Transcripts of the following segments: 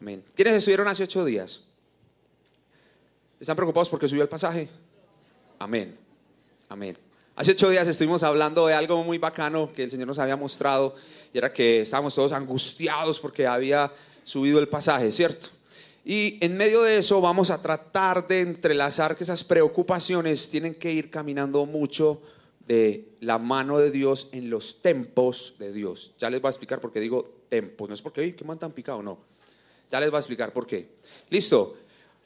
Amén. ¿Quiénes estuvieron hace ocho días? ¿Están preocupados porque subió el pasaje? Amén. Amén. Hace ocho días estuvimos hablando de algo muy bacano que el Señor nos había mostrado y era que estábamos todos angustiados porque había subido el pasaje, ¿cierto? Y en medio de eso vamos a tratar de entrelazar que esas preocupaciones tienen que ir caminando mucho de la mano de Dios en los tempos de Dios. Ya les voy a explicar por qué digo tempos, no es porque, ¿qué man tan picado? No. Ya les voy a explicar por qué. Listo.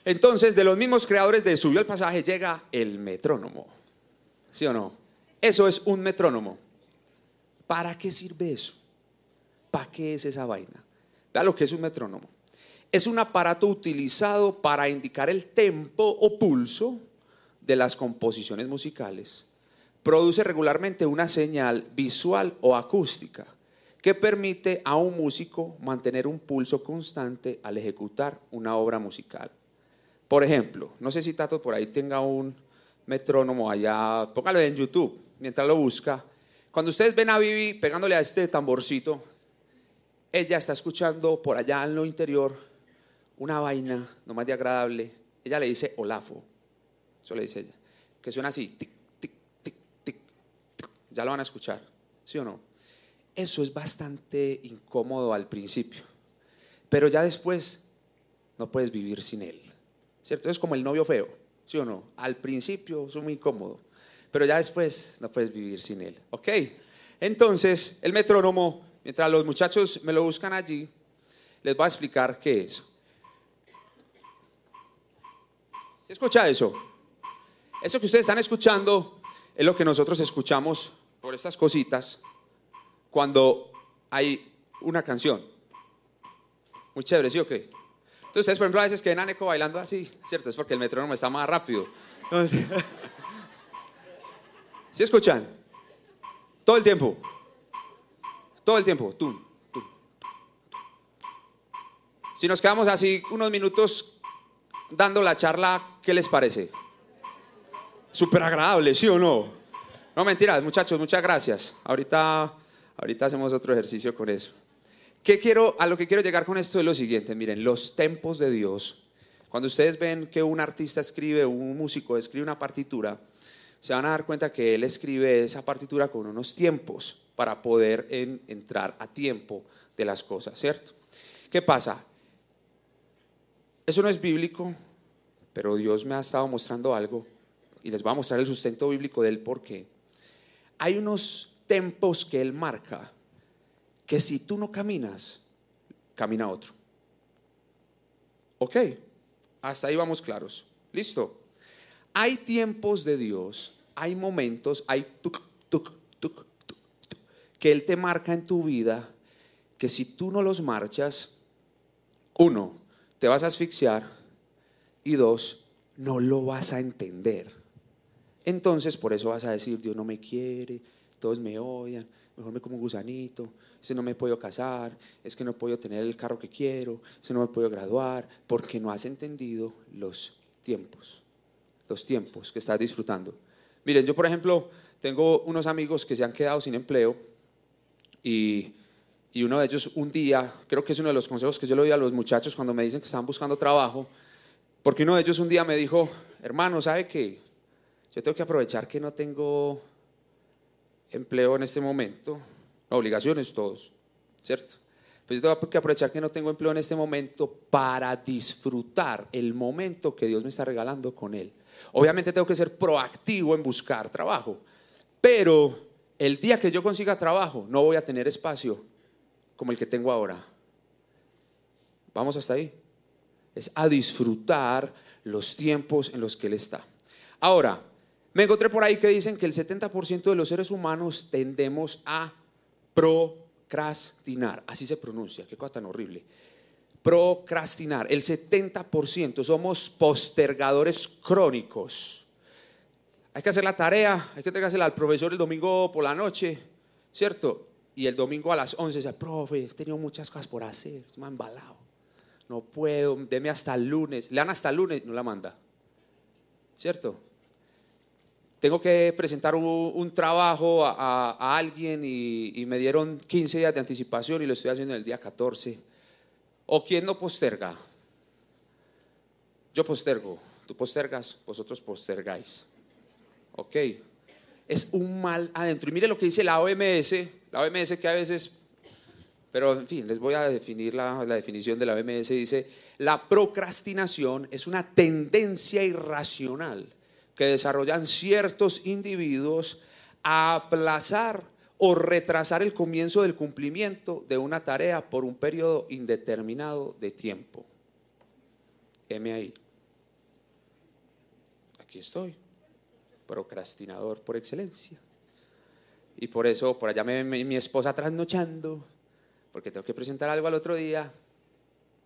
Entonces, de los mismos creadores de Subió el pasaje llega el metrónomo. ¿Sí o no? Eso es un metrónomo. ¿Para qué sirve eso? ¿Para qué es esa vaina? Vea lo que es un metrónomo. Es un aparato utilizado para indicar el tempo o pulso de las composiciones musicales. Produce regularmente una señal visual o acústica que permite a un músico mantener un pulso constante al ejecutar una obra musical. Por ejemplo, no sé si Tato por ahí tenga un metrónomo allá, póngalo en YouTube mientras lo busca. Cuando ustedes ven a Vivi pegándole a este tamborcito, ella está escuchando por allá en lo interior una vaina no más de agradable. Ella le dice Olafo, eso le dice ella, que suena así, tic, tic, tic, tic, ya lo van a escuchar, ¿sí o no? Eso es bastante incómodo al principio, pero ya después no puedes vivir sin él, ¿cierto? Es como el novio feo, ¿sí o no? Al principio es muy incómodo, pero ya después no puedes vivir sin él, ¿ok? Entonces, el metrónomo, mientras los muchachos me lo buscan allí, les voy a explicar qué es. ¿Se escucha eso? Eso que ustedes están escuchando es lo que nosotros escuchamos por estas cositas cuando hay una canción. Muy chévere, ¿sí o qué? Entonces ustedes, por ejemplo, a veces que ven a Neko bailando así, ¿cierto? Es porque el metrónomo está más rápido. ¿Sí escuchan? Todo el tiempo. Todo el tiempo. Tú. Si nos quedamos así unos minutos dando la charla, ¿qué les parece? Súper agradable, ¿sí o no? No mentiras, muchachos, muchas gracias. Ahorita, ahorita hacemos otro ejercicio con eso. ¿Qué quiero, a lo que quiero llegar con esto es lo siguiente, miren, los tempos de Dios. Cuando ustedes ven que un artista escribe, un músico escribe una partitura, se van a dar cuenta que él escribe esa partitura con unos tiempos para poder entrar a tiempo de las cosas, ¿cierto? ¿Qué pasa? Eso no es bíblico, pero Dios me ha estado mostrando algo y les voy a mostrar el sustento bíblico del por qué. Hay unos tempos que Él marca que si tú no caminas, camina otro. ¿Ok? Hasta ahí vamos claros. Listo. Hay tiempos de Dios, hay momentos, hay tuk, tuk, tuk, que Él te marca en tu vida que si tú no los marchas, uno, te vas a asfixiar y dos, no lo vas a entender. Entonces, por eso vas a decir, Dios no me quiere, todos me odian, mejor me como un gusanito, es no me puedo casar, es que no puedo tener el carro que quiero, es no me puedo graduar, porque no has entendido los tiempos, los tiempos que estás disfrutando. Miren, yo por ejemplo tengo unos amigos que se han quedado sin empleo y y uno de ellos un día, creo que es uno de los consejos que yo le doy a los muchachos cuando me dicen que están buscando trabajo, porque uno de ellos un día me dijo, hermano, ¿sabe qué? Yo tengo que aprovechar que no tengo empleo en este momento, obligaciones todos, ¿cierto? Pues yo tengo que aprovechar que no tengo empleo en este momento para disfrutar el momento que Dios me está regalando con Él. Obviamente tengo que ser proactivo en buscar trabajo, pero el día que yo consiga trabajo no voy a tener espacio como el que tengo ahora. Vamos hasta ahí. Es a disfrutar los tiempos en los que Él está. Ahora, me encontré por ahí que dicen que el 70% de los seres humanos tendemos a procrastinar. Así se pronuncia, qué cosa tan horrible. Procrastinar. El 70% somos postergadores crónicos. Hay que hacer la tarea, hay que entregársela al profesor el domingo por la noche, ¿cierto? y el domingo a las 11 dice, profe, he tenido muchas cosas por hacer, me ha embalado. No puedo, deme hasta el lunes. Le dan hasta el lunes, no la manda. ¿Cierto? Tengo que presentar un, trabajo a, alguien y, y, me dieron 15 días de anticipación y lo estoy haciendo el día 14. ¿O quién no posterga? Yo postergo, tú postergas, vosotros postergáis. ¿Ok? Es un mal adentro. Y mire lo que dice la OMS, la OMS que a veces, pero en fin, les voy a definir la, la definición de la OMS. Dice, la procrastinación es una tendencia irracional que desarrollan ciertos individuos a aplazar o retrasar el comienzo del cumplimiento de una tarea por un periodo indeterminado de tiempo. M ahí. Aquí estoy, procrastinador por excelencia. Y por eso, por allá me ven mi esposa trasnochando, porque tengo que presentar algo al otro día,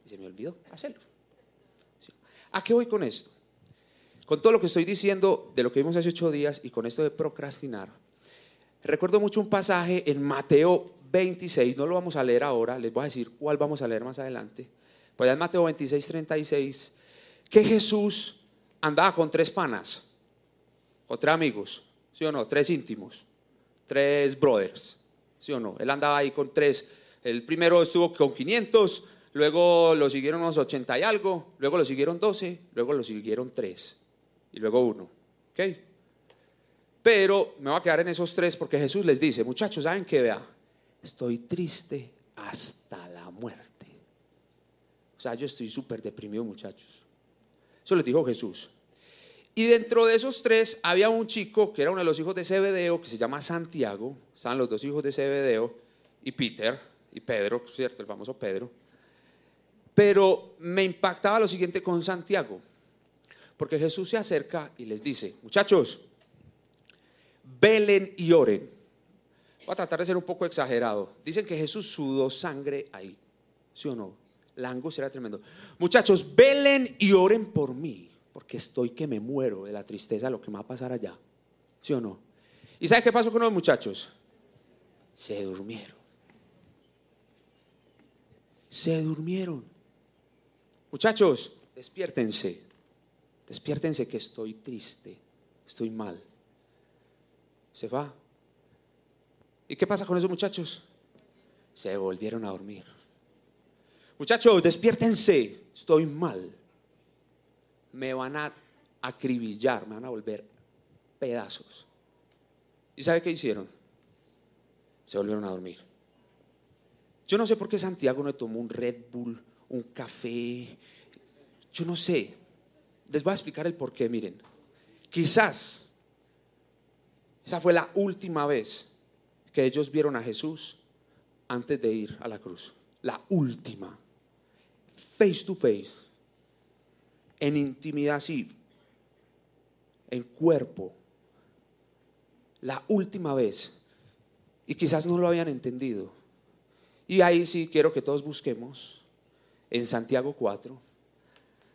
y se me olvidó hacerlo. ¿A qué voy con esto? Con todo lo que estoy diciendo de lo que vimos hace ocho días y con esto de procrastinar, recuerdo mucho un pasaje en Mateo 26, no lo vamos a leer ahora, les voy a decir cuál vamos a leer más adelante. Pues en Mateo 26, 36, que Jesús andaba con tres panas, o tres amigos, ¿sí o no? Tres íntimos, tres brothers, ¿sí o no? Él andaba ahí con tres, el primero estuvo con 500, luego lo siguieron unos 80 y algo, luego lo siguieron 12, luego lo siguieron tres y luego uno. ¿Ok? Pero me voy a quedar en esos tres porque Jesús les dice, muchachos, ¿saben qué? Vea, estoy triste hasta la muerte. O sea, yo estoy súper deprimido, muchachos. Eso les dijo Jesús. Y dentro de esos tres había un chico que era uno de los hijos de Zebedeo, que se llama Santiago. Estaban los dos hijos de Zebedeo y Peter y Pedro, ¿cierto? El famoso Pedro. Pero me impactaba lo siguiente con Santiago. Porque Jesús se acerca y les dice, muchachos, velen y oren. Voy a tratar de ser un poco exagerado. Dicen que Jesús sudó sangre ahí. ¿Sí o no? La angustia era tremendo. Muchachos, velen y oren por mí, porque estoy que me muero de la tristeza de lo que me va a pasar allá. ¿Sí o no? ¿Y sabe qué pasó con los muchachos? Se durmieron. Se durmieron. Muchachos, despiértense. Despiértense que estoy triste, estoy mal. Se va. ¿Y qué pasa con esos muchachos? Se volvieron a dormir. Muchachos, despiértense, estoy mal. Me van a acribillar, me van a volver pedazos. ¿Y sabe qué hicieron? Se volvieron a dormir. Yo no sé por qué Santiago no tomó un Red Bull, un café. Yo no sé. Les voy a explicar el por qué, miren. Quizás esa fue la última vez que ellos vieron a Jesús antes de ir a la cruz. La última. Face to face. En intimidad así. En cuerpo. La última vez. Y quizás no lo habían entendido. Y ahí sí quiero que todos busquemos en Santiago 4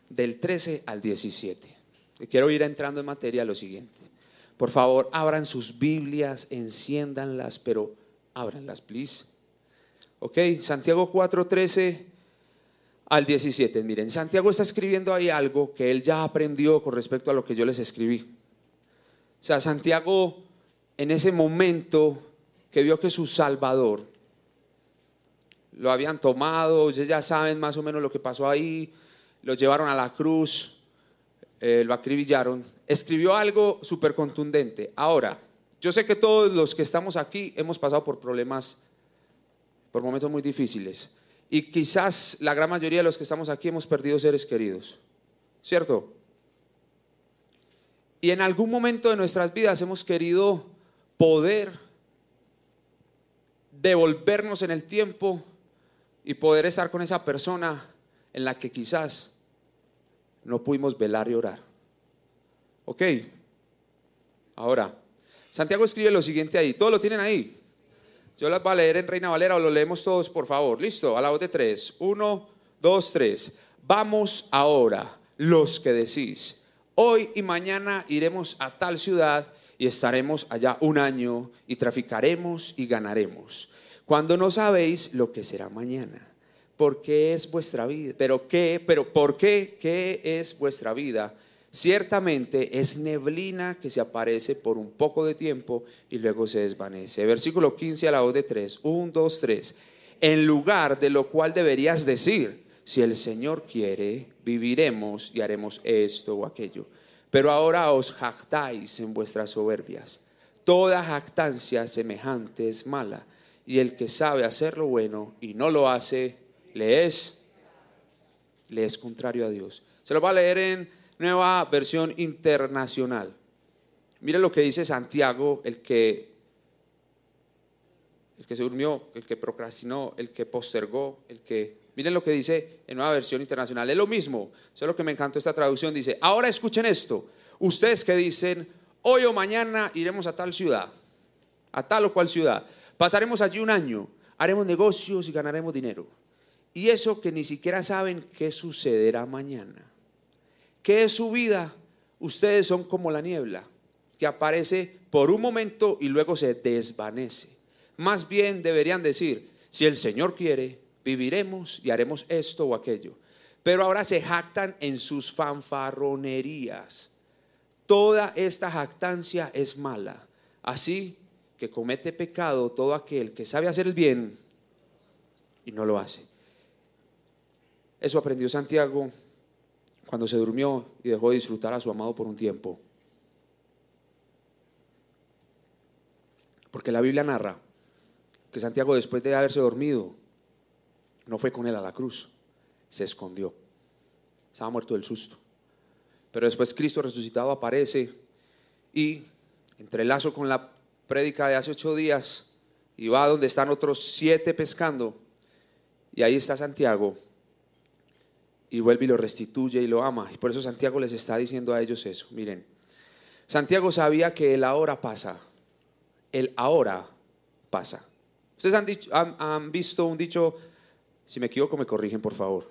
del 13 al 17. Quiero ir entrando en materia lo siguiente. Por favor, abran sus Biblias, enciéndanlas, pero ábranlas, please. Ok, Santiago 4, 13 al 17. Miren, Santiago está escribiendo ahí algo que él ya aprendió con respecto a lo que yo les escribí. O sea, Santiago en ese momento que vio que su Salvador lo habían tomado, ya saben más o menos lo que pasó ahí, lo llevaron a la cruz, eh, lo acribillaron, escribió algo súper contundente. Ahora, yo sé que todos los que estamos aquí hemos pasado por problemas, por momentos muy difíciles. Y quizás la gran mayoría de los que estamos aquí hemos perdido seres queridos. ¿Cierto? Y en algún momento de nuestras vidas hemos querido poder devolvernos en el tiempo y poder estar con esa persona en la que quizás no pudimos velar y orar. ¿Ok? Ahora, Santiago escribe lo siguiente ahí. ¿Todos lo tienen ahí? Yo las voy a leer en Reina Valera o lo leemos todos, por favor. ¿Listo? A la voz de tres. Uno, dos, tres. Vamos ahora, los que decís. Hoy y mañana iremos a tal ciudad y estaremos allá un año y traficaremos y ganaremos. Cuando no sabéis lo que será mañana ¿por qué es vuestra vida? ¿Pero qué? ¿Pero por qué? ¿Qué es vuestra vida? Ciertamente es neblina que se aparece por un poco de tiempo y luego se desvanece. Versículo 15 a la voz de 3. 1, 2, 3. En lugar de lo cual deberías decir, si el Señor quiere, viviremos y haremos esto o aquello. Pero ahora os jactáis en vuestras soberbias. Toda jactancia semejante es mala, y el que sabe hacer lo bueno y no lo hace, le es, le es contrario a Dios. Se lo va a leer en nueva versión internacional. Mire lo que dice Santiago, el que, el que se durmió, el que procrastinó, el que postergó, el que... Miren lo que dice en nueva versión internacional. Es lo mismo, solo que me encantó esta traducción. Dice, ahora escuchen esto. Ustedes que dicen, hoy o mañana iremos a tal ciudad, a tal o cual ciudad. Pasaremos allí un año, haremos negocios y ganaremos dinero. Y eso que ni siquiera saben qué sucederá mañana. ¿Qué es su vida? Ustedes son como la niebla que aparece por un momento y luego se desvanece. Más bien deberían decir, si el Señor quiere, viviremos y haremos esto o aquello. Pero ahora se jactan en sus fanfarronerías. Toda esta jactancia es mala. Así que comete pecado todo aquel que sabe hacer el bien y no lo hace. Eso aprendió Santiago cuando se durmió y dejó de disfrutar a su amado por un tiempo. Porque la Biblia narra que Santiago después de haberse dormido, no fue con él a la cruz, se escondió. Estaba muerto del susto. Pero después Cristo resucitado aparece y entrelazo con la prédica de hace ocho días y va donde están otros siete pescando y ahí está Santiago y vuelve y lo restituye y lo ama. Y por eso Santiago les está diciendo a ellos eso. Miren, Santiago sabía que el ahora pasa el ahora pasa. Ustedes han, visto un dicho, si me equivoco me corrigen por favor,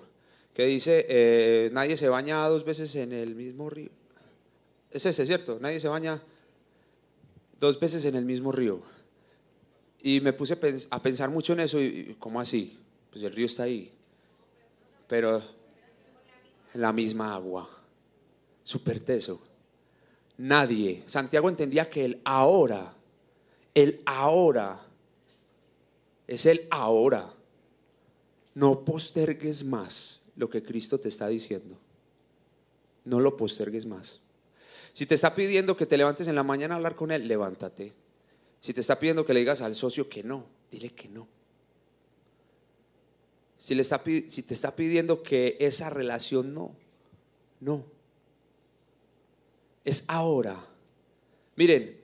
que dice, eh, nadie se baña dos veces en el mismo río. Es ese, ¿cierto? Nadie se baña dos veces en el mismo río. Y me puse a pensar mucho en eso, y ¿cómo así? Pues el río está ahí, pero la misma agua, súper teso. Nadie, Santiago entendía que el ahora el ahora. Es el ahora. No postergues más lo que Cristo te está diciendo. No lo postergues más. Si te está pidiendo que te levantes en la mañana a hablar con Él, levántate. Si te está pidiendo que le digas al socio que no, dile que no. Si, le está, si te está pidiendo que esa relación no, no. Es ahora. Miren,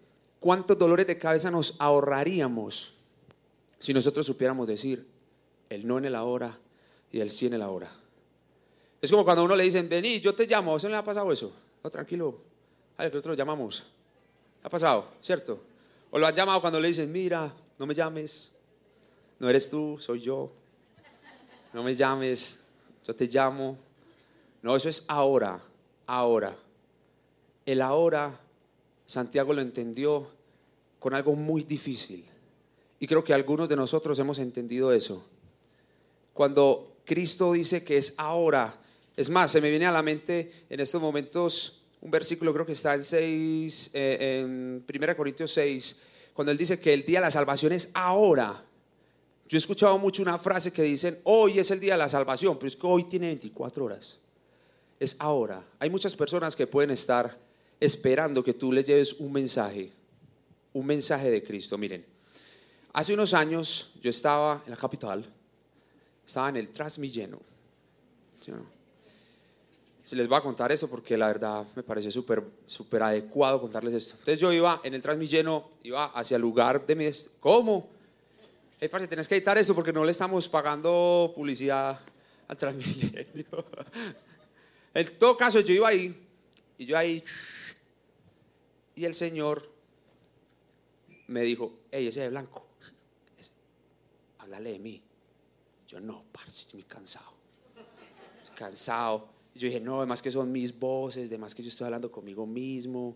¿Cuántos dolores de cabeza nos ahorraríamos si nosotros supiéramos decir el no en el ahora y el sí en el ahora? Es como cuando a uno le dicen, vení, yo te llamo, ¿a usted le ha pasado eso? No, tranquilo, a nosotros lo llamamos. ¿Ha pasado? ¿Cierto? O lo has llamado cuando le dicen, mira, no me llames, no eres tú, soy yo. No me llames, yo te llamo. No, eso es ahora, ahora. El ahora, Santiago lo entendió con algo muy difícil. Y creo que algunos de nosotros hemos entendido eso. Cuando Cristo dice que es ahora, es más, se me viene a la mente en estos momentos un versículo, creo que está en 6, eh, en 1 Corintios 6, cuando él dice que el día de la salvación es ahora. Yo he escuchado mucho una frase que dicen, hoy es el día de la salvación, pero es que hoy tiene 24 horas. Es ahora. Hay muchas personas que pueden estar esperando que tú les lleves un mensaje un mensaje de Cristo. Miren, hace unos años yo estaba en la capital, estaba en el Transmilleno. Se les voy a contar eso porque la verdad me parece súper super adecuado contarles esto. Entonces yo iba en el Transmilleno, iba hacia el lugar de mi... ¿Cómo? Hey, parce, tenés que editar eso porque no le estamos pagando publicidad al Transmilenio. en todo caso, yo iba ahí, y yo ahí, y el Señor me dijo, hey, ese de blanco, háblale de mí. Yo no, parce, estoy muy cansado. cansado. yo dije, no, además que son mis voces, además que yo estoy hablando conmigo mismo.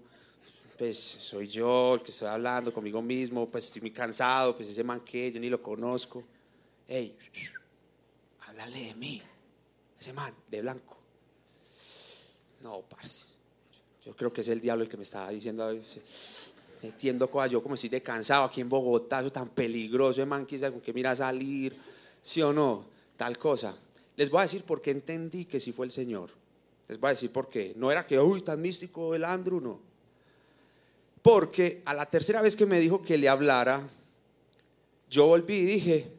Pues soy yo el que estoy hablando conmigo mismo, pues estoy muy cansado, pues ese man que yo ni lo conozco. Hey, háblale de mí. Ese man de blanco. No, parce. Yo creo que es el diablo el que me estaba diciendo metiendo cosas, yo como estoy de cansado aquí en Bogotá, eso tan peligroso, man, quizás con que mira salir, sí o no, tal cosa. Les voy a decir por qué entendí que sí fue el Señor. Les voy a decir por qué. No era que, uy, tan místico el Andrew, no. Porque a la tercera vez que me dijo que le hablara, yo volví y dije,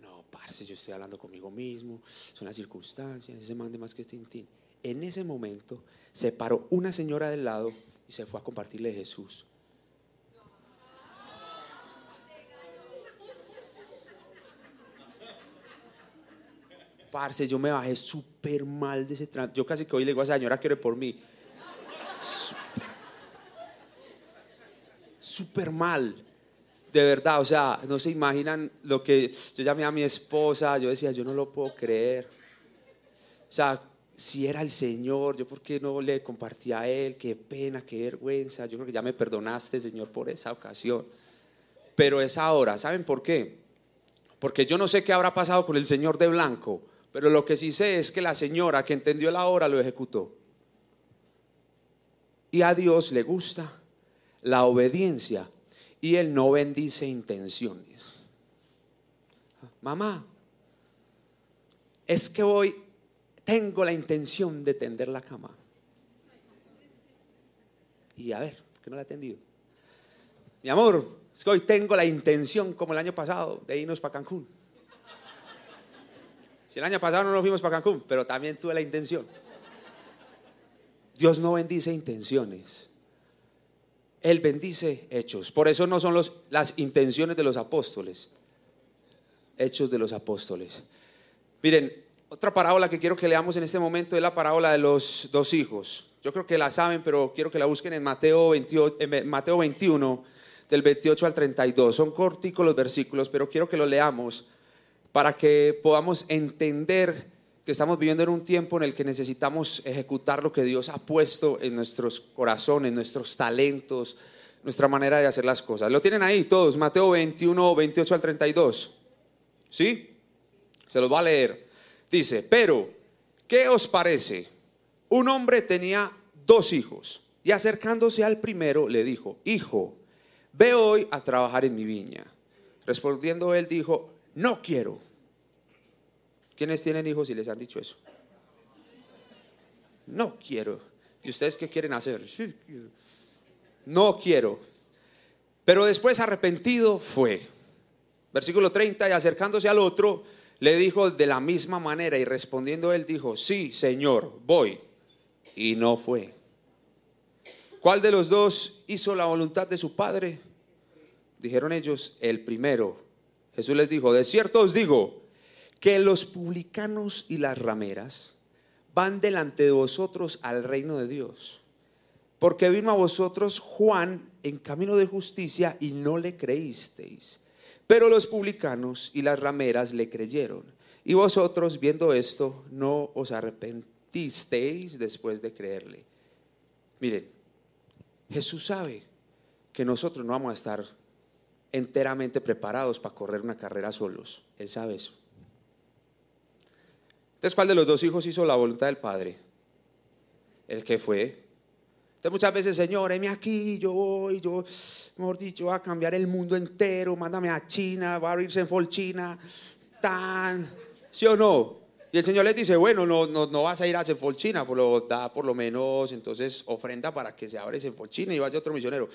no, parce, yo estoy hablando conmigo mismo, son las circunstancias, ese mande más que tintín. En ese momento se paró una señora del lado y se fue a compartirle Jesús. Parce, yo me bajé súper mal de ese tránsito. Yo casi que hoy le digo a esa señora que por mí. Súper mal. De verdad, o sea, no se imaginan lo que yo llamé a mi esposa, yo decía, yo no lo puedo creer. O sea, si era el Señor, yo por qué no le compartí a Él, qué pena, qué vergüenza, yo creo que ya me perdonaste, Señor, por esa ocasión. Pero es ahora, ¿saben por qué? Porque yo no sé qué habrá pasado con el Señor de blanco, pero lo que sí sé es que la señora que entendió la hora lo ejecutó. Y a Dios le gusta la obediencia y Él no bendice intenciones. Mamá, es que hoy tengo la intención de tender la cama. Y a ver, ¿por qué no la he tendido? Mi amor, es que hoy tengo la intención, como el año pasado, de irnos para Cancún. Si el año pasado no nos fuimos para Cancún, pero también tuve la intención. Dios no bendice intenciones. Él bendice hechos. Por eso no son los, las intenciones de los apóstoles, hechos de los apóstoles. Miren, otra parábola que quiero que leamos en este momento es la parábola de los dos hijos. Yo creo que la saben, pero quiero que la busquen en Mateo, 28, en Mateo 21, del 28 al 32. Son corticos los versículos, pero quiero que lo leamos para que podamos entender que estamos viviendo en un tiempo en el que necesitamos ejecutar lo que Dios ha puesto en nuestros corazones, nuestros talentos, nuestra manera de hacer las cosas. Lo tienen ahí todos, Mateo 21, 28 al 32. ¿Sí? Se los va a leer. Dice, pero, ¿qué os parece? Un hombre tenía dos hijos y acercándose al primero le dijo, hijo, ve hoy a trabajar en mi viña. Respondiendo él dijo, no quiero. ¿Quiénes tienen hijos y les han dicho eso? No quiero. ¿Y ustedes qué quieren hacer? No quiero. Pero después arrepentido fue. Versículo 30, y acercándose al otro, le dijo de la misma manera y respondiendo él dijo, sí, Señor, voy. Y no fue. ¿Cuál de los dos hizo la voluntad de su padre? Dijeron ellos, el primero. Jesús les dijo, de cierto os digo que los publicanos y las rameras van delante de vosotros al reino de Dios. Porque vino a vosotros Juan en camino de justicia y no le creísteis. Pero los publicanos y las rameras le creyeron. Y vosotros, viendo esto, no os arrepentisteis después de creerle. Miren, Jesús sabe que nosotros no vamos a estar enteramente preparados para correr una carrera solos. Él sabe eso. Entonces, ¿cuál de los dos hijos hizo la voluntad del Padre? El que fue. Entonces, muchas veces, Señor, heme aquí, yo voy, yo, mejor dicho, voy a cambiar el mundo entero, mándame a China, va a abrirse en China, tan, ¿sí o no? Y el Señor les dice, bueno, no, no, no vas a ir a China, por lo, da por lo menos, entonces ofrenda para que se abra China y vaya otro misionero.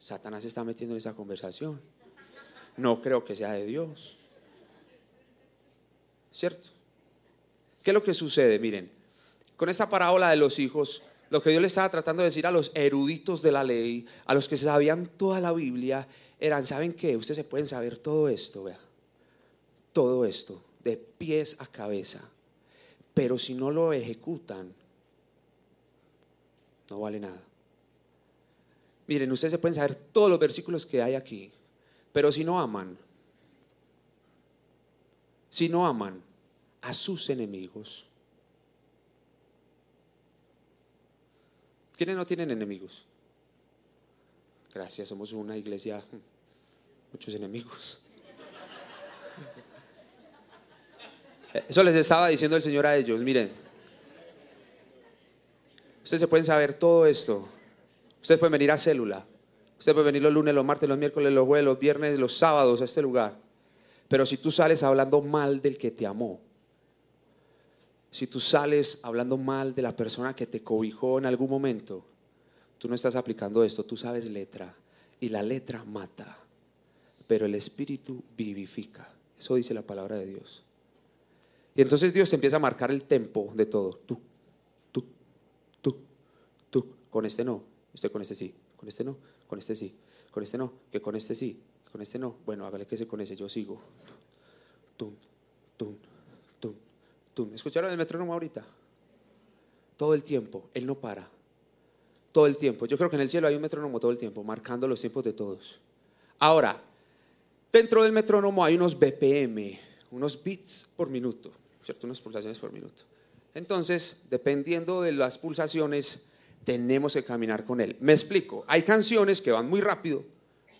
Satanás se está metiendo en esa conversación. No creo que sea de Dios. ¿Cierto? ¿Qué es lo que sucede? Miren, con esta parábola de los hijos, lo que Dios le estaba tratando de decir a los eruditos de la ley, a los que sabían toda la Biblia, eran, ¿saben qué? Ustedes se pueden saber todo esto, vea. Todo esto, de pies a cabeza. Pero si no lo ejecutan, no vale nada. Miren, ustedes se pueden saber todos los versículos que hay aquí, pero si no aman, si no aman a sus enemigos, ¿quiénes no tienen enemigos? Gracias, somos una iglesia, muchos enemigos. Eso les estaba diciendo el Señor a ellos, miren, ustedes se pueden saber todo esto, Usted puede venir a célula. Usted puede venir los lunes, los martes, los miércoles, los jueves, los viernes, los sábados a este lugar. Pero si tú sales hablando mal del que te amó, si tú sales hablando mal de la persona que te cobijó en algún momento, tú no estás aplicando esto, tú sabes letra y la letra mata, pero el espíritu vivifica. Eso dice la palabra de Dios. Y entonces Dios te empieza a marcar el tempo de todo. Tú, tú, tú, tú. Con este no, usted con este sí, con este no, con este sí, con este no, que con este sí, con este no. Bueno, hágale que se con ese, yo sigo. Tum, tum, tum. ¿Escucharon el metrónomo ahorita? Todo el tiempo, él no para. Todo el tiempo. Yo creo que en el cielo hay un metrónomo todo el tiempo, marcando los tiempos de todos. Ahora, dentro del metrónomo hay unos BPM, unos bits por minuto, ¿cierto? Unas pulsaciones por minuto. Entonces, dependiendo de las pulsaciones, tenemos que caminar con él. Me explico. Hay canciones que van muy rápido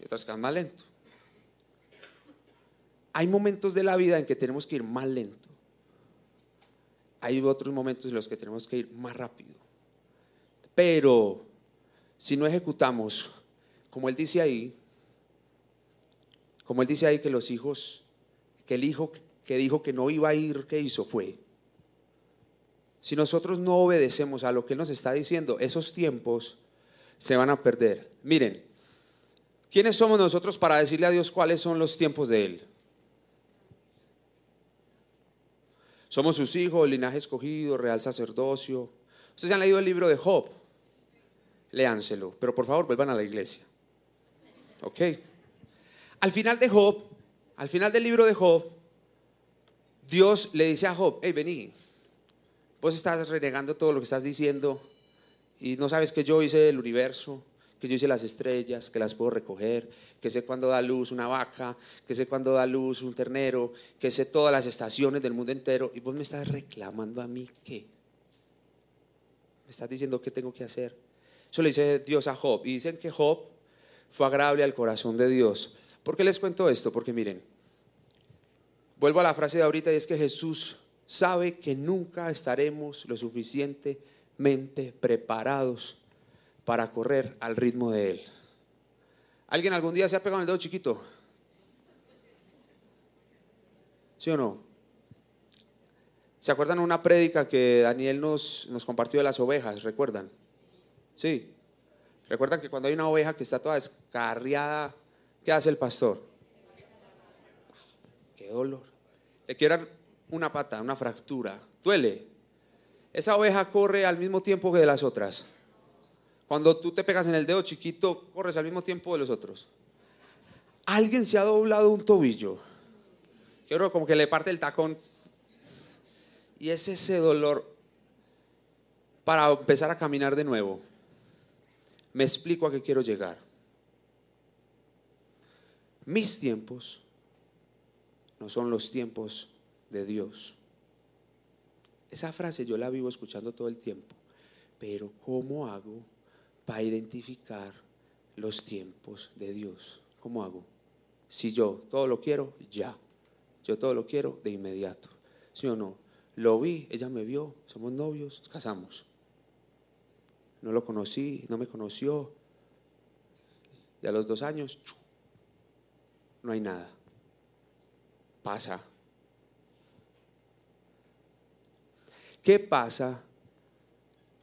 y otras que van más lento hay momentos de la vida en que tenemos que ir más lento. Hay otros momentos en los que tenemos que ir más rápido. Pero si no ejecutamos, como él dice ahí, como él dice ahí que los hijos, que el hijo que dijo que no iba a ir, ¿qué hizo? Fue. Si nosotros no obedecemos a lo que nos está diciendo, esos tiempos se van a perder. Miren, ¿quiénes somos nosotros para decirle a Dios cuáles son los tiempos de él? Somos sus hijos, linaje escogido, real sacerdocio. Ustedes han leído el libro de Job. Léanselo, pero por favor vuelvan a la iglesia. ¿Ok? Al final de Job, al final del libro de Job, Dios le dice a Job, hey, vení, vos estás renegando todo lo que estás diciendo y no sabes que yo hice el universo, que yo hice las estrellas, que las puedo recoger, que sé cuándo da luz una vaca, que sé cuándo da luz un ternero, que sé todas las estaciones del mundo entero, y vos me estás reclamando a mí qué. Me estás diciendo qué tengo que hacer. Eso le dice Dios a Job, y dicen que Job fue agradable al corazón de Dios. ¿Por qué les cuento esto? Porque miren, vuelvo a la frase de ahorita y es que Jesús sabe que nunca estaremos lo suficientemente preparados para correr al ritmo de Él. ¿Alguien algún día se ha pegado el dedo chiquito? ¿Sí o no? ¿Se acuerdan una prédica que Daniel nos, nos compartió de las ovejas? ¿Recuerdan? Sí. ¿Recuerdan que cuando hay una oveja que está toda descarriada, ¿qué hace el pastor? Qué dolor. Le quieran una pata, una fractura. Duele. Esa oveja corre al mismo tiempo que las otras. Cuando tú te pegas en el dedo chiquito, corres al mismo tiempo de los otros. Alguien se ha doblado un tobillo. Quiero como que le parte el tacón. Y es ese dolor para empezar a caminar de nuevo. Me explico a qué quiero llegar. Mis tiempos no son los tiempos de Dios. Esa frase yo la vivo escuchando todo el tiempo. Pero ¿cómo hago para identificar los tiempos de Dios. ¿Cómo hago? Si yo todo lo quiero, ya. Yo todo lo quiero de inmediato. ¿Sí o no? Lo vi, ella me vio, somos novios, casamos. No lo conocí, no me conoció. Y a los dos años, no hay nada. Pasa. ¿Qué pasa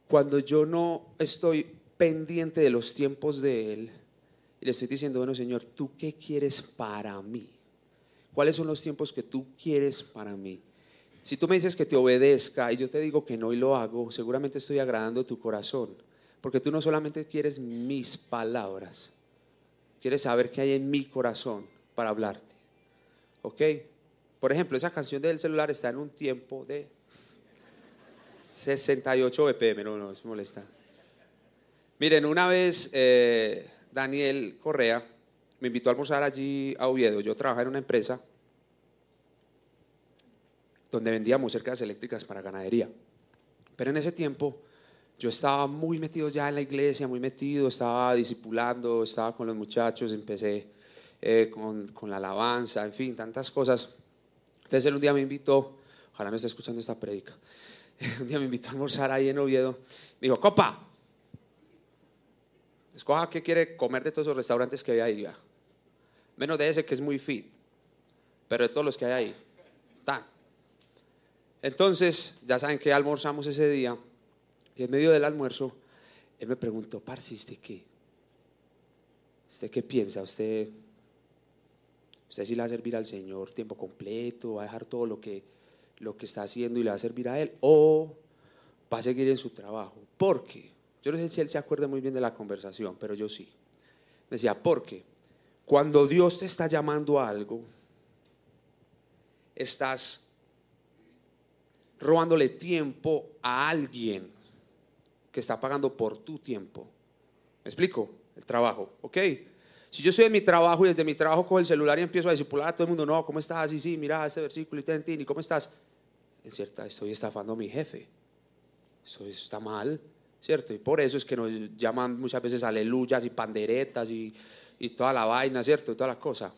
cuando yo no estoy pendiente de los tiempos de Él y le estoy diciendo, bueno Señor, ¿tú qué quieres para mí? ¿Cuáles son los tiempos que tú quieres para mí? Si tú me dices que te obedezca y yo te digo que no y lo hago, seguramente estoy agradando tu corazón, porque tú no solamente quieres mis palabras, quieres saber qué hay en mi corazón para hablarte. ¿Ok? Por ejemplo, esa canción del celular está en un tiempo de 68 BPM, no, no, se molesta. Miren, una vez eh, Daniel Correa me invitó a almorzar allí a Oviedo. Yo trabajaba en una empresa donde vendíamos cercas eléctricas para ganadería. Pero en ese tiempo yo estaba muy metido ya en la iglesia, muy metido, estaba discipulando, estaba con los muchachos, empecé eh, con, con, la alabanza, en fin, tantas cosas. Entonces él un día me invitó, ojalá me esté escuchando esta prédica, un día me invitó a almorzar ahí en Oviedo. Me dijo, copa, Escoja qué quiere comer de todos los restaurantes que hay ahí. Menos de ese que es muy fit. Pero de todos los que hay ahí. Tan. Entonces, ya saben que almorzamos ese día. Y en medio del almuerzo, él me preguntó, Parce, ¿usted qué? ¿Usted qué piensa? ¿Usted, usted sí le va a servir al Señor tiempo completo? ¿Va a dejar todo lo que, lo que está haciendo y le va a servir a Él? ¿O va a seguir en su trabajo? ¿Por qué? Yo no sé si él se acuerda muy bien de la conversación, pero yo sí. Decía, porque cuando Dios te está llamando a algo, estás robándole tiempo a alguien que está pagando por tu tiempo. ¿Me explico? El trabajo, ¿ok? Si yo estoy en mi trabajo y desde mi trabajo cojo el celular y empiezo a discipular a todo el mundo, no, ¿cómo estás? Sí, sí, mira este versículo y ten, ¿y cómo estás? En cierta, estoy estafando a mi jefe. Eso está mal. ¿Cierto? Y por eso es que nos llaman muchas veces aleluyas y panderetas y, y toda la vaina, ¿cierto? Y todas las cosas.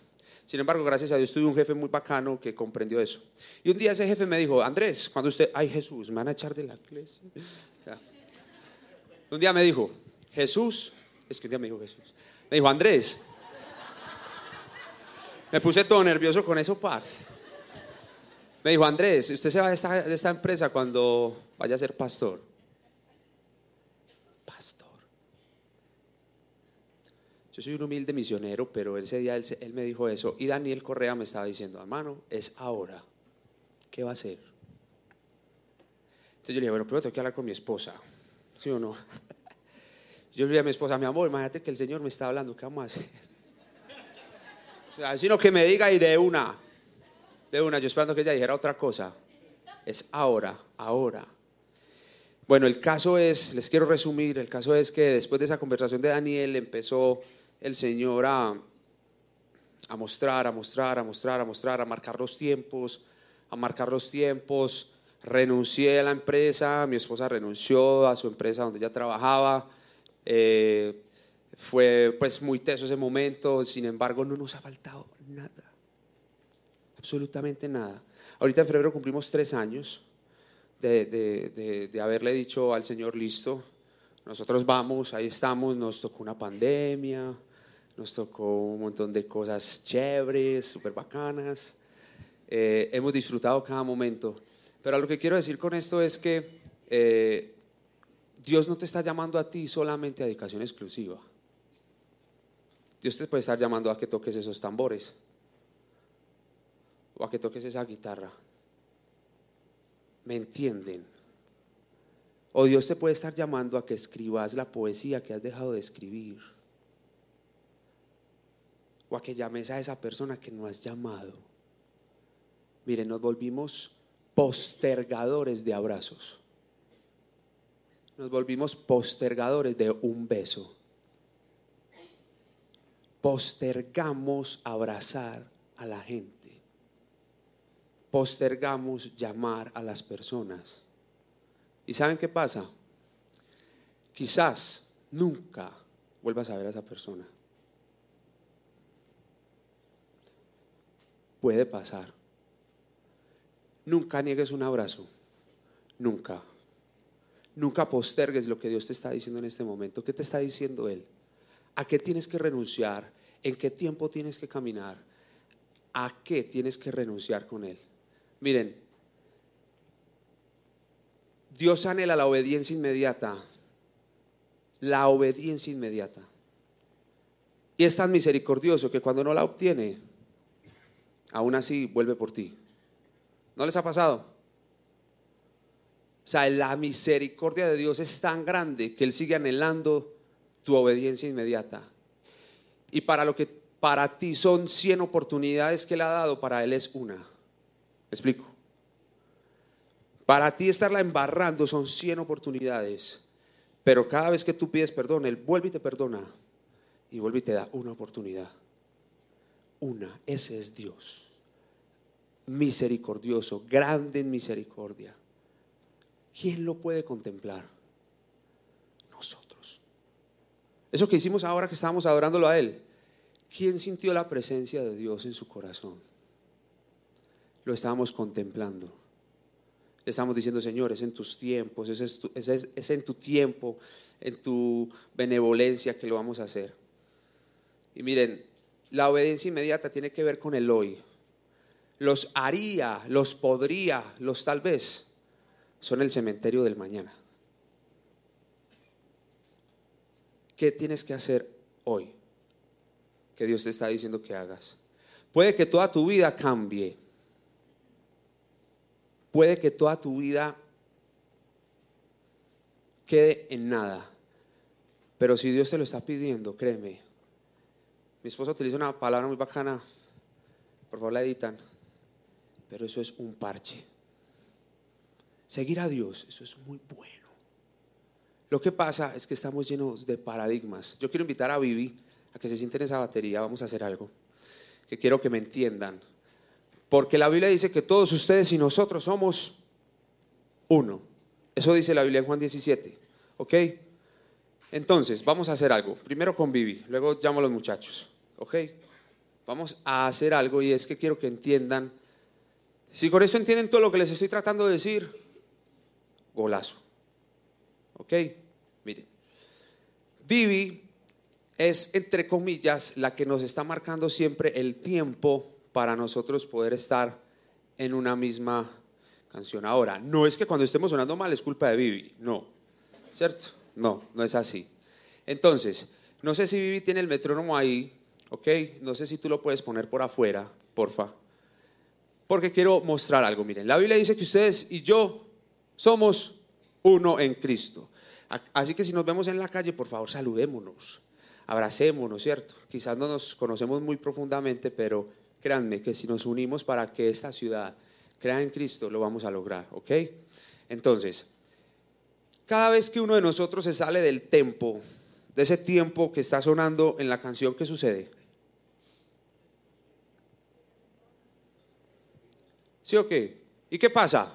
Sin embargo, gracias a Dios tuve un jefe muy bacano que comprendió eso. Y un día ese jefe me dijo, Andrés, cuando usted, ay Jesús, me van a echar de la iglesia. un día me dijo, Jesús, es que un día me dijo Jesús, me dijo, Andrés, me puse todo nervioso con eso, parce. Me dijo, Andrés, usted se va de esta, de esta empresa cuando vaya a ser pastor. Soy un humilde misionero, pero ese día él, me dijo eso. Y Daniel Correa me estaba diciendo, hermano, es ahora. ¿Qué va a hacer? Entonces yo le dije, bueno, primero tengo que hablar con mi esposa. ¿Sí o no? Yo le dije a mi esposa, mi amor, imagínate que el Señor me está hablando, ¿qué vamos a hacer? O sea, sino que me diga y de una, de una, yo esperando que ella dijera otra cosa. Es ahora, ahora. Bueno, el caso es, les quiero resumir, el caso es que después de esa conversación de Daniel empezó el Señor a, a mostrar, a mostrar, a mostrar, a mostrar, a marcar los tiempos, a marcar los tiempos. Renuncié a la empresa, mi esposa renunció a su empresa donde ella trabajaba. Eh, fue pues muy teso ese momento, sin embargo no nos ha faltado nada, absolutamente nada. Ahorita en febrero cumplimos tres años de, de, de haberle dicho al Señor, listo, nosotros vamos, ahí estamos, nos tocó una pandemia, nos tocó un montón de cosas chéveres, súper bacanas. Eh, hemos disfrutado cada momento. Pero lo que quiero decir con esto es que eh, Dios no te está llamando a ti solamente a dedicación exclusiva. Dios te puede estar llamando a que toques esos tambores o a que toques esa guitarra. ¿Me entienden? O Dios te puede estar llamando a que escribas la poesía que has dejado de escribir o a que llames a esa persona que no has llamado. Miren, nos volvimos postergadores de abrazos. Nos volvimos postergadores de un beso. Postergamos abrazar a la gente. Postergamos llamar a las personas. ¿Y saben qué pasa? Quizás nunca vuelvas a ver a esa persona. Puede pasar. Nunca niegues un abrazo. Nunca. Nunca postergues lo que Dios te está diciendo en este momento. ¿Qué te está diciendo Él? ¿A qué tienes que renunciar? ¿En qué tiempo tienes que caminar? ¿A qué tienes que renunciar con Él? Miren, Dios anhela la obediencia inmediata. La obediencia inmediata. Y es tan misericordioso que cuando no la obtiene, aún así vuelve por ti. ¿No les ha pasado? O sea, la misericordia de Dios es tan grande que Él sigue anhelando tu obediencia inmediata. Y para lo que para ti son 100 oportunidades que Él ha dado, para Él es una. ¿Me explico? Para ti estarla embarrando son 100 oportunidades. Pero cada vez que tú pides perdón, Él vuelve y te perdona. Y vuelve y te da una oportunidad. Una, ese es Dios. Misericordioso, grande en misericordia. ¿Quién lo puede contemplar? Nosotros. Eso que hicimos ahora que estábamos adorándolo a Él. ¿Quién sintió la presencia de Dios en su corazón? Lo estábamos contemplando. Le estamos diciendo, Señor, es en tus tiempos, es, es, es en tu tiempo, en tu benevolencia que lo vamos a hacer. Y miren, la obediencia inmediata tiene que ver con el hoy. los haría, los podría, los tal vez, son el cementerio del mañana. ¿Qué tienes que hacer hoy? Que Dios te está diciendo que hagas. Puede que toda tu vida cambie. Puede que toda tu vida quede en nada. Pero si Dios te lo está pidiendo, créeme. Mi esposa utiliza una palabra muy bacana. Por favor, la editan. Pero eso es un parche. Seguir a Dios, eso es muy bueno. Lo que pasa es que estamos llenos de paradigmas. Yo quiero invitar a Vivi a que se siente en esa batería. Vamos a hacer algo que quiero que me entiendan. Porque la Biblia dice que todos ustedes y nosotros somos uno. Eso dice la Biblia en Juan 17. ¿Ok? Entonces, vamos a hacer algo. Primero con Vivi, luego llamo a los muchachos. ¿Ok? Vamos a hacer algo y es que quiero que entiendan. Si con eso entienden todo lo que les estoy tratando de decir, golazo. ¿Ok? Miren. Vivi es, entre comillas, la que nos está marcando siempre el tiempo para nosotros poder estar en una misma canción. Ahora, no es que cuando estemos sonando mal es culpa de Vivi, no, ¿cierto? No, no es así. Entonces, no sé si Vivi tiene el metrónomo ahí, ¿ok? No sé si tú lo puedes poner por afuera, porfa. Porque quiero mostrar algo. Miren, la Biblia dice que ustedes y yo somos uno en Cristo. Así que si nos vemos en la calle, por favor, saludémonos, abracémonos, ¿cierto? Quizás no nos conocemos muy profundamente, pero créanme que si nos unimos para que esta ciudad crea en Cristo, lo vamos a lograr, ¿ok? Entonces, cada vez que uno de nosotros se sale del tempo, de ese tiempo que está sonando en la canción, ¿qué sucede? ¿Sí o qué? ¿Y qué pasa?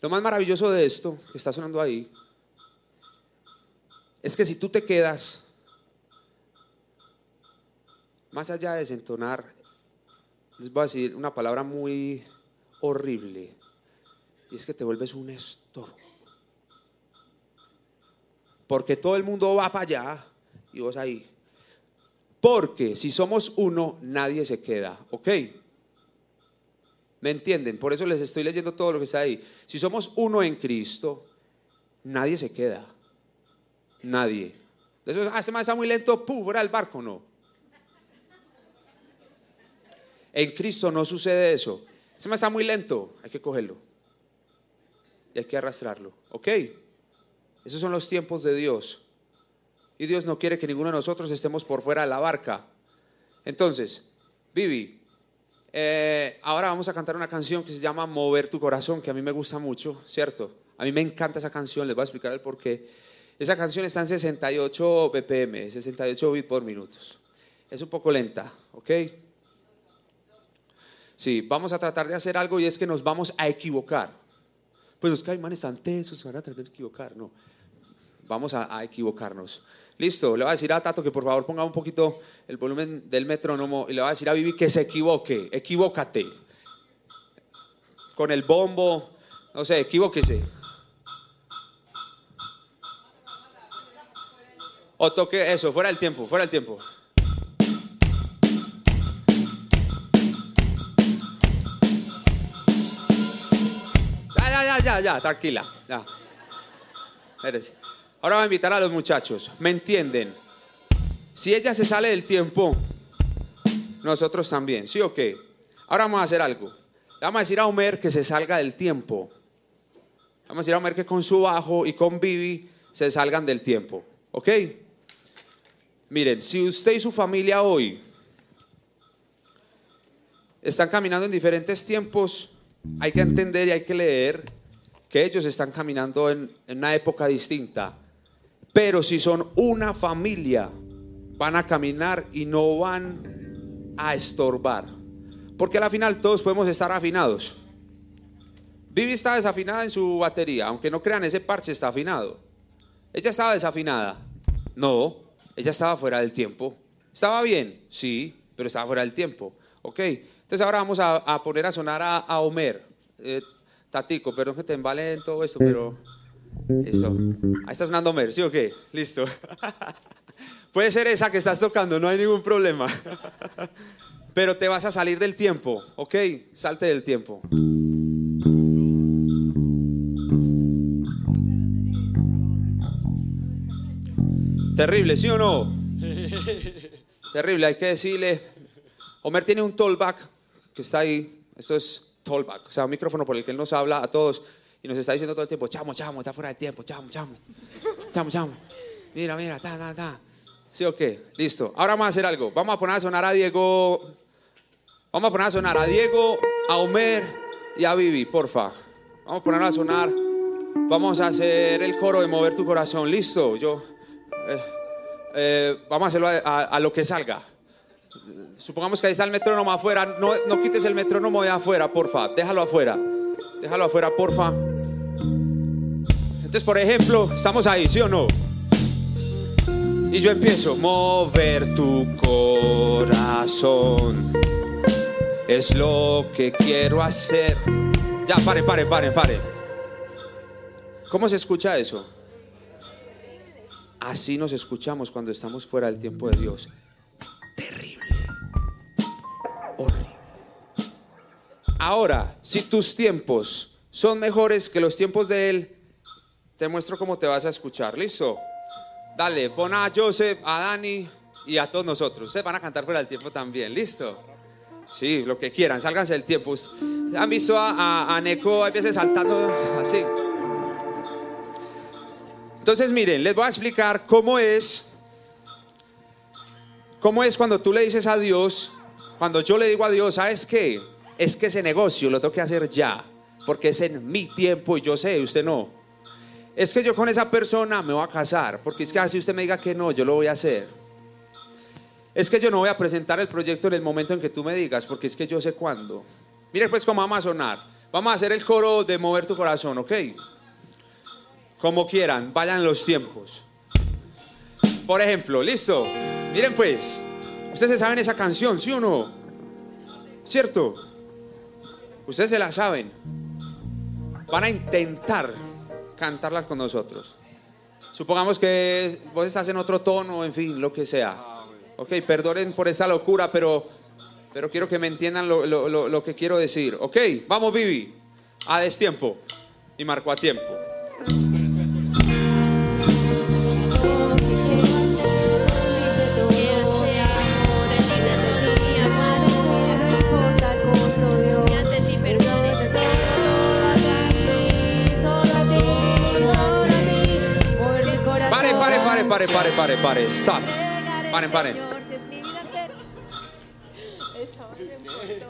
Lo más maravilloso de esto que está sonando ahí es que si tú te quedas, más allá de desentonar, les voy a decir una palabra muy horrible, y es que te vuelves un estorbo. Porque todo el mundo va para allá y vos ahí. Porque si somos uno, nadie se queda, ¿ok? ¿Me entienden? Por eso les estoy leyendo todo lo que está ahí. Si somos uno en Cristo, nadie se queda. Nadie. Eso, ah, ese está muy lento, ¡puf! fuera del barco, no. En Cristo no sucede eso. Ese está muy lento, hay que cogerlo. Y hay que arrastrarlo. ¿Ok? Esos son los tiempos de Dios. Y Dios no quiere que ninguno de nosotros estemos por fuera de la barca. Entonces, Vivi, eh, ahora vamos a cantar una canción que se llama Mover tu corazón, que a mí me gusta mucho, ¿cierto? A mí me encanta esa canción, les voy a explicar el por qué. Esa canción está en 68 BPM, 68 bits por minutos. Es un poco lenta, ¿ok? Sí, vamos a tratar de hacer algo y es que nos vamos a equivocar. Pues los caimanes están tensos, se van a tratar de equivocar, no. Vamos a, equivocarnos. Listo, le voy a decir a Tato que por favor ponga un poquito el volumen del metrónomo y le voy a decir a Vivi que se equivoque, equivócate. Con el bombo, no sé, equivóquese. O toque eso, fuera el tiempo, fuera el tiempo. Ya, ya, ya, ya, ya, tranquila, ya. Espérese. Ahora voy a invitar a los muchachos. ¿Me entienden? Si ella se sale del tiempo, nosotros también. ¿Sí o qué? Ahora vamos a hacer algo. Le vamos a decir a Homer que se salga del tiempo. Vamos a decir a Homer que con su bajo y con Vivi se salgan del tiempo. ¿Ok? Miren, si usted y su familia hoy están caminando en diferentes tiempos, hay que entender y hay que leer que ellos están caminando en una época distinta. Pero si son una familia, van a caminar y no van a estorbar. Porque al final todos podemos estar afinados. Vivi está desafinada en su batería, aunque no crean, ese parche está afinado. Ella estaba desafinada. No, ella estaba fuera del tiempo. ¿Estaba bien? Sí, pero estaba fuera del tiempo. Ok, entonces ahora vamos a, poner a sonar a, Homer. Eh, Tatico, perdón que te embale en todo esto, pero... Listo. Ahí está sonando Homer, ¿sí o qué? Listo. Puede ser esa que estás tocando, no hay ningún problema. pero te vas a salir del tiempo, ¿ok? Salte del tiempo. Terrible, ¿sí o no? Terrible, hay que decirle. Homer tiene un tollback que está ahí. Esto es tollback, o sea, un micrófono por el que él nos habla a todos y nos está diciendo todo el tiempo: chamo, chamo, está fuera de tiempo, chamo, chamo, chamo, chamo. Mira, mira, ta, ta, ta. ¿Sí o qué? Listo. Ahora vamos a hacer algo. Vamos a poner a sonar a Diego. Vamos a poner a sonar a Diego, a Homer y a Vivi, porfa. Vamos a poner a sonar. Vamos a hacer el coro de mover tu corazón. Listo. Yo. eh, eh, vamos a hacerlo a, lo que salga. Supongamos que ahí está el metrónomo afuera. No, no quites el metrónomo de afuera, porfa. Déjalo afuera. Déjalo afuera, porfa. Entonces, por ejemplo, estamos ahí, ¿sí o no? Y yo empiezo, mover tu corazón. Es lo que quiero hacer. Ya, pare, pare, pare, pare. ¿Cómo se escucha eso? Así nos escuchamos cuando estamos fuera del tiempo de Dios. Terrible. Horrible. Ahora, si tus tiempos son mejores que los tiempos de Él, te muestro cómo te vas a escuchar. ¿Listo? Dale, pon a Joseph, a Dani y a todos nosotros. Ustedes van a cantar fuera del tiempo también. ¿Listo? Sí, lo que quieran, sálganse del tiempo. ¿Han visto a, a, a Neko veces saltando así? Entonces, miren, les voy a explicar cómo es, cómo es cuando tú le dices a Dios, cuando yo le digo a Dios, ¿sabes qué? Es que ese negocio lo tengo que hacer ya, porque es en mi tiempo y yo sé, usted no. Es que yo con esa persona me voy a casar, porque es que así usted me diga que no, yo lo voy a hacer. Es que yo no voy a presentar el proyecto en el momento en que tú me digas, porque es que yo sé cuándo. Mire pues cómo vamos a sonar. Vamos a hacer el coro de mover tu corazón, ¿ok? Como quieran, vayan los tiempos. Por ejemplo, listo. Miren pues, ustedes se saben esa canción, ¿sí o no? ¿Cierto? Ustedes se la saben. Van a intentar cantarlas con nosotros. Supongamos que vos estás en otro tono, en fin, lo que sea. Ok, perdonen por esta locura, pero, pero quiero que me entiendan lo, lo- lo- que quiero decir. Ok, vamos, Vivi. A destiempo. Y marco a tiempo. Pare, pare, pare, pare, pare, pare, pare. Stop. Paren, paren.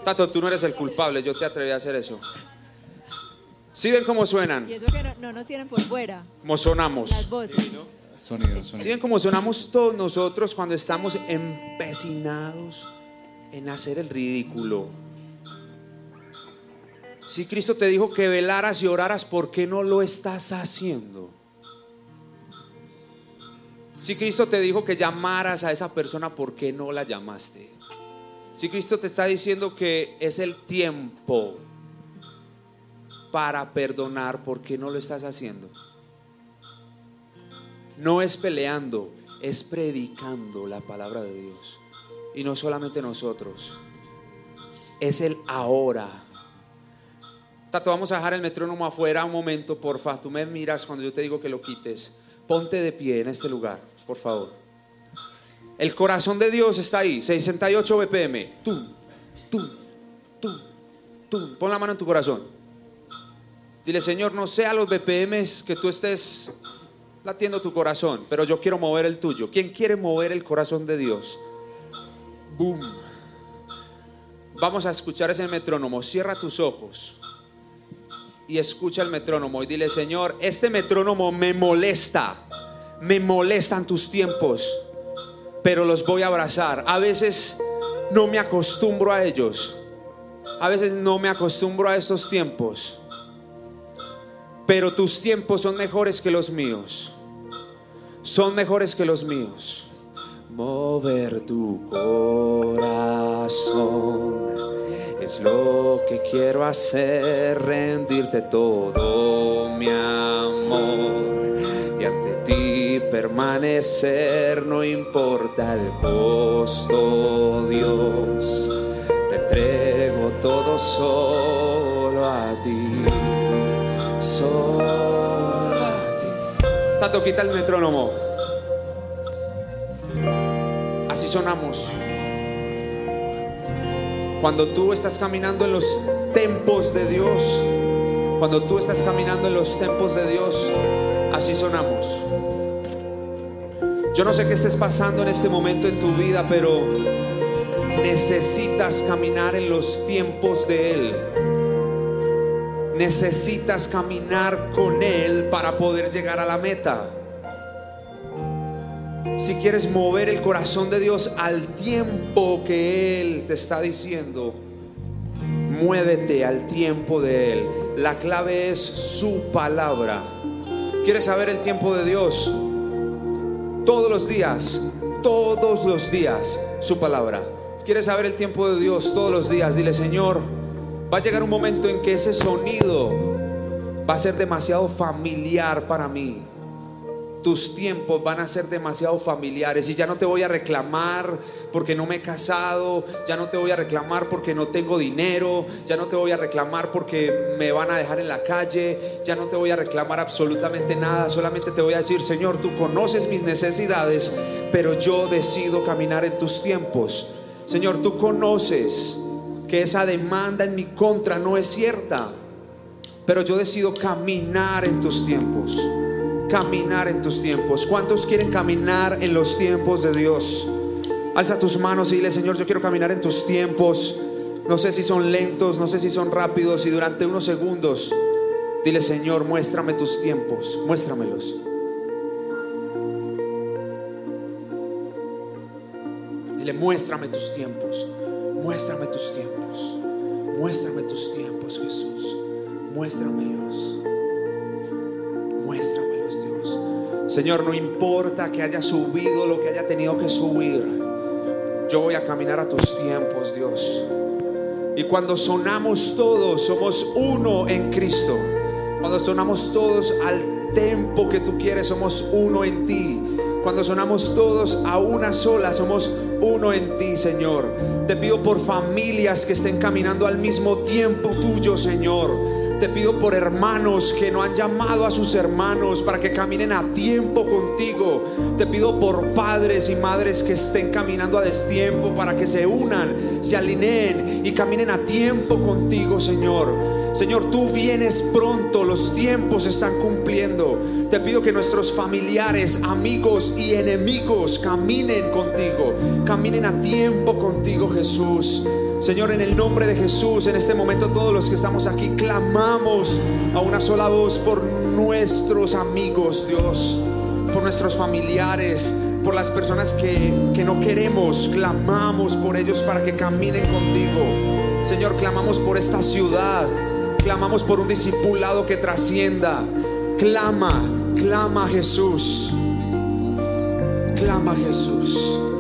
Tato, tú no eres el culpable, yo te atreví a hacer eso. ¿Sí ven cómo suenan? Y eso que no, no nos tienen por fuera, Cómo sonamos. las voces. Sonido, ¿Sí sonido. ven cómo sonamos todos nosotros cuando estamos empecinados en hacer el ridículo? Si Cristo te dijo que velaras y oraras, ¿por qué no lo estás haciendo? Si Cristo te dijo que llamaras a esa persona, ¿por qué no la llamaste? Si Cristo te está diciendo que es el tiempo para perdonar, ¿por qué no lo estás haciendo? No es peleando, es predicando la palabra de Dios. Y no solamente nosotros, es el ahora. Tato, vamos a dejar el metrónomo afuera un momento, porfa. Tú me miras cuando yo te digo que lo quites. Ponte de pie en este lugar, por favor. El corazón de Dios está ahí, 68 BPM. Tum, tum, tum, tum. Pon la mano en tu corazón. Dile, Señor, no sea los BPMs que tú estés latiendo tu corazón, pero yo quiero mover el tuyo. ¿Quién quiere mover el corazón de Dios? Boom. Vamos a escuchar ese metrónomo. Cierra tus ojos y escucha el metrónomo y dile, Señor, este metrónomo me molesta. Me molestan tus tiempos, pero los voy a abrazar. A veces no me acostumbro a ellos. A veces no me acostumbro a estos tiempos. Pero tus tiempos son mejores que los míos. Son mejores que los míos. Mover tu corazón es lo que quiero hacer, rendirte todo mi amor y ante ti permanecer, no importa el costo, Dios. entrego todo solo a ti. Solo a ti. Tato, quita el metrónomo. Así sonamos. Cuando tú estás caminando en los tempos de Dios, cuando tú estás caminando en los tempos de Dios, así sonamos. Yo no sé qué estés pasando en este momento en tu vida, pero necesitas caminar en los tiempos de Él. Necesitas caminar con Él para poder llegar a la meta. Si quieres mover el corazón de Dios al tiempo que Él te está diciendo, muévete al tiempo de Él. La clave es su palabra. ¿Quieres saber el tiempo de Dios? Todos los días, todos los días, su palabra. ¿Quieres saber el tiempo de Dios? Todos los días, dile Señor, va a llegar un momento en que ese sonido va a ser demasiado familiar para mí tus tiempos van a ser demasiado familiares y ya no te voy a reclamar porque no me he casado, ya no te voy a reclamar porque no tengo dinero, ya no te voy a reclamar porque me van a dejar en la calle, ya no te voy a reclamar absolutamente nada, solamente te voy a decir, Señor, tú conoces mis necesidades, pero yo decido caminar en tus tiempos. Señor, tú conoces que esa demanda en mi contra no es cierta, pero yo decido caminar en tus tiempos caminar en tus tiempos. ¿Cuántos quieren caminar en los tiempos de Dios? Alza tus manos y dile, Señor, yo quiero caminar en tus tiempos. No sé si son lentos, no sé si son rápidos. Y durante unos segundos, dile, Señor, muéstrame tus tiempos, muéstramelos. Dile, muéstrame tus tiempos, muéstrame tus tiempos, muéstrame tus tiempos, Jesús, muéstramelos, Señor, no importa que haya subido lo que haya tenido que subir. Yo voy a caminar a tus tiempos, Dios. Y cuando sonamos todos, somos uno en Cristo. Cuando sonamos todos al tiempo que tú quieres, somos uno en ti. Cuando sonamos todos a una sola, somos uno en ti, Señor. Te pido por familias que estén caminando al mismo tiempo tuyo, Señor te pido por hermanos que no han llamado a sus hermanos para que caminen a tiempo contigo. Te pido por padres y madres que estén caminando a destiempo para que se unan, se alineen y caminen a tiempo contigo, Señor. Señor, tú vienes pronto, los tiempos están cumpliendo. Te pido que nuestros familiares, amigos y enemigos caminen contigo, caminen a tiempo contigo, Jesús. Señor, en el nombre de Jesús, en este momento todos los que estamos aquí clamamos a una sola voz por nuestros amigos, Dios, por nuestros familiares, por las personas que, que no queremos, clamamos por ellos para que caminen contigo. Señor, clamamos por esta ciudad, clamamos por un discipulado que trascienda. Clama, clama Jesús, clama Jesús.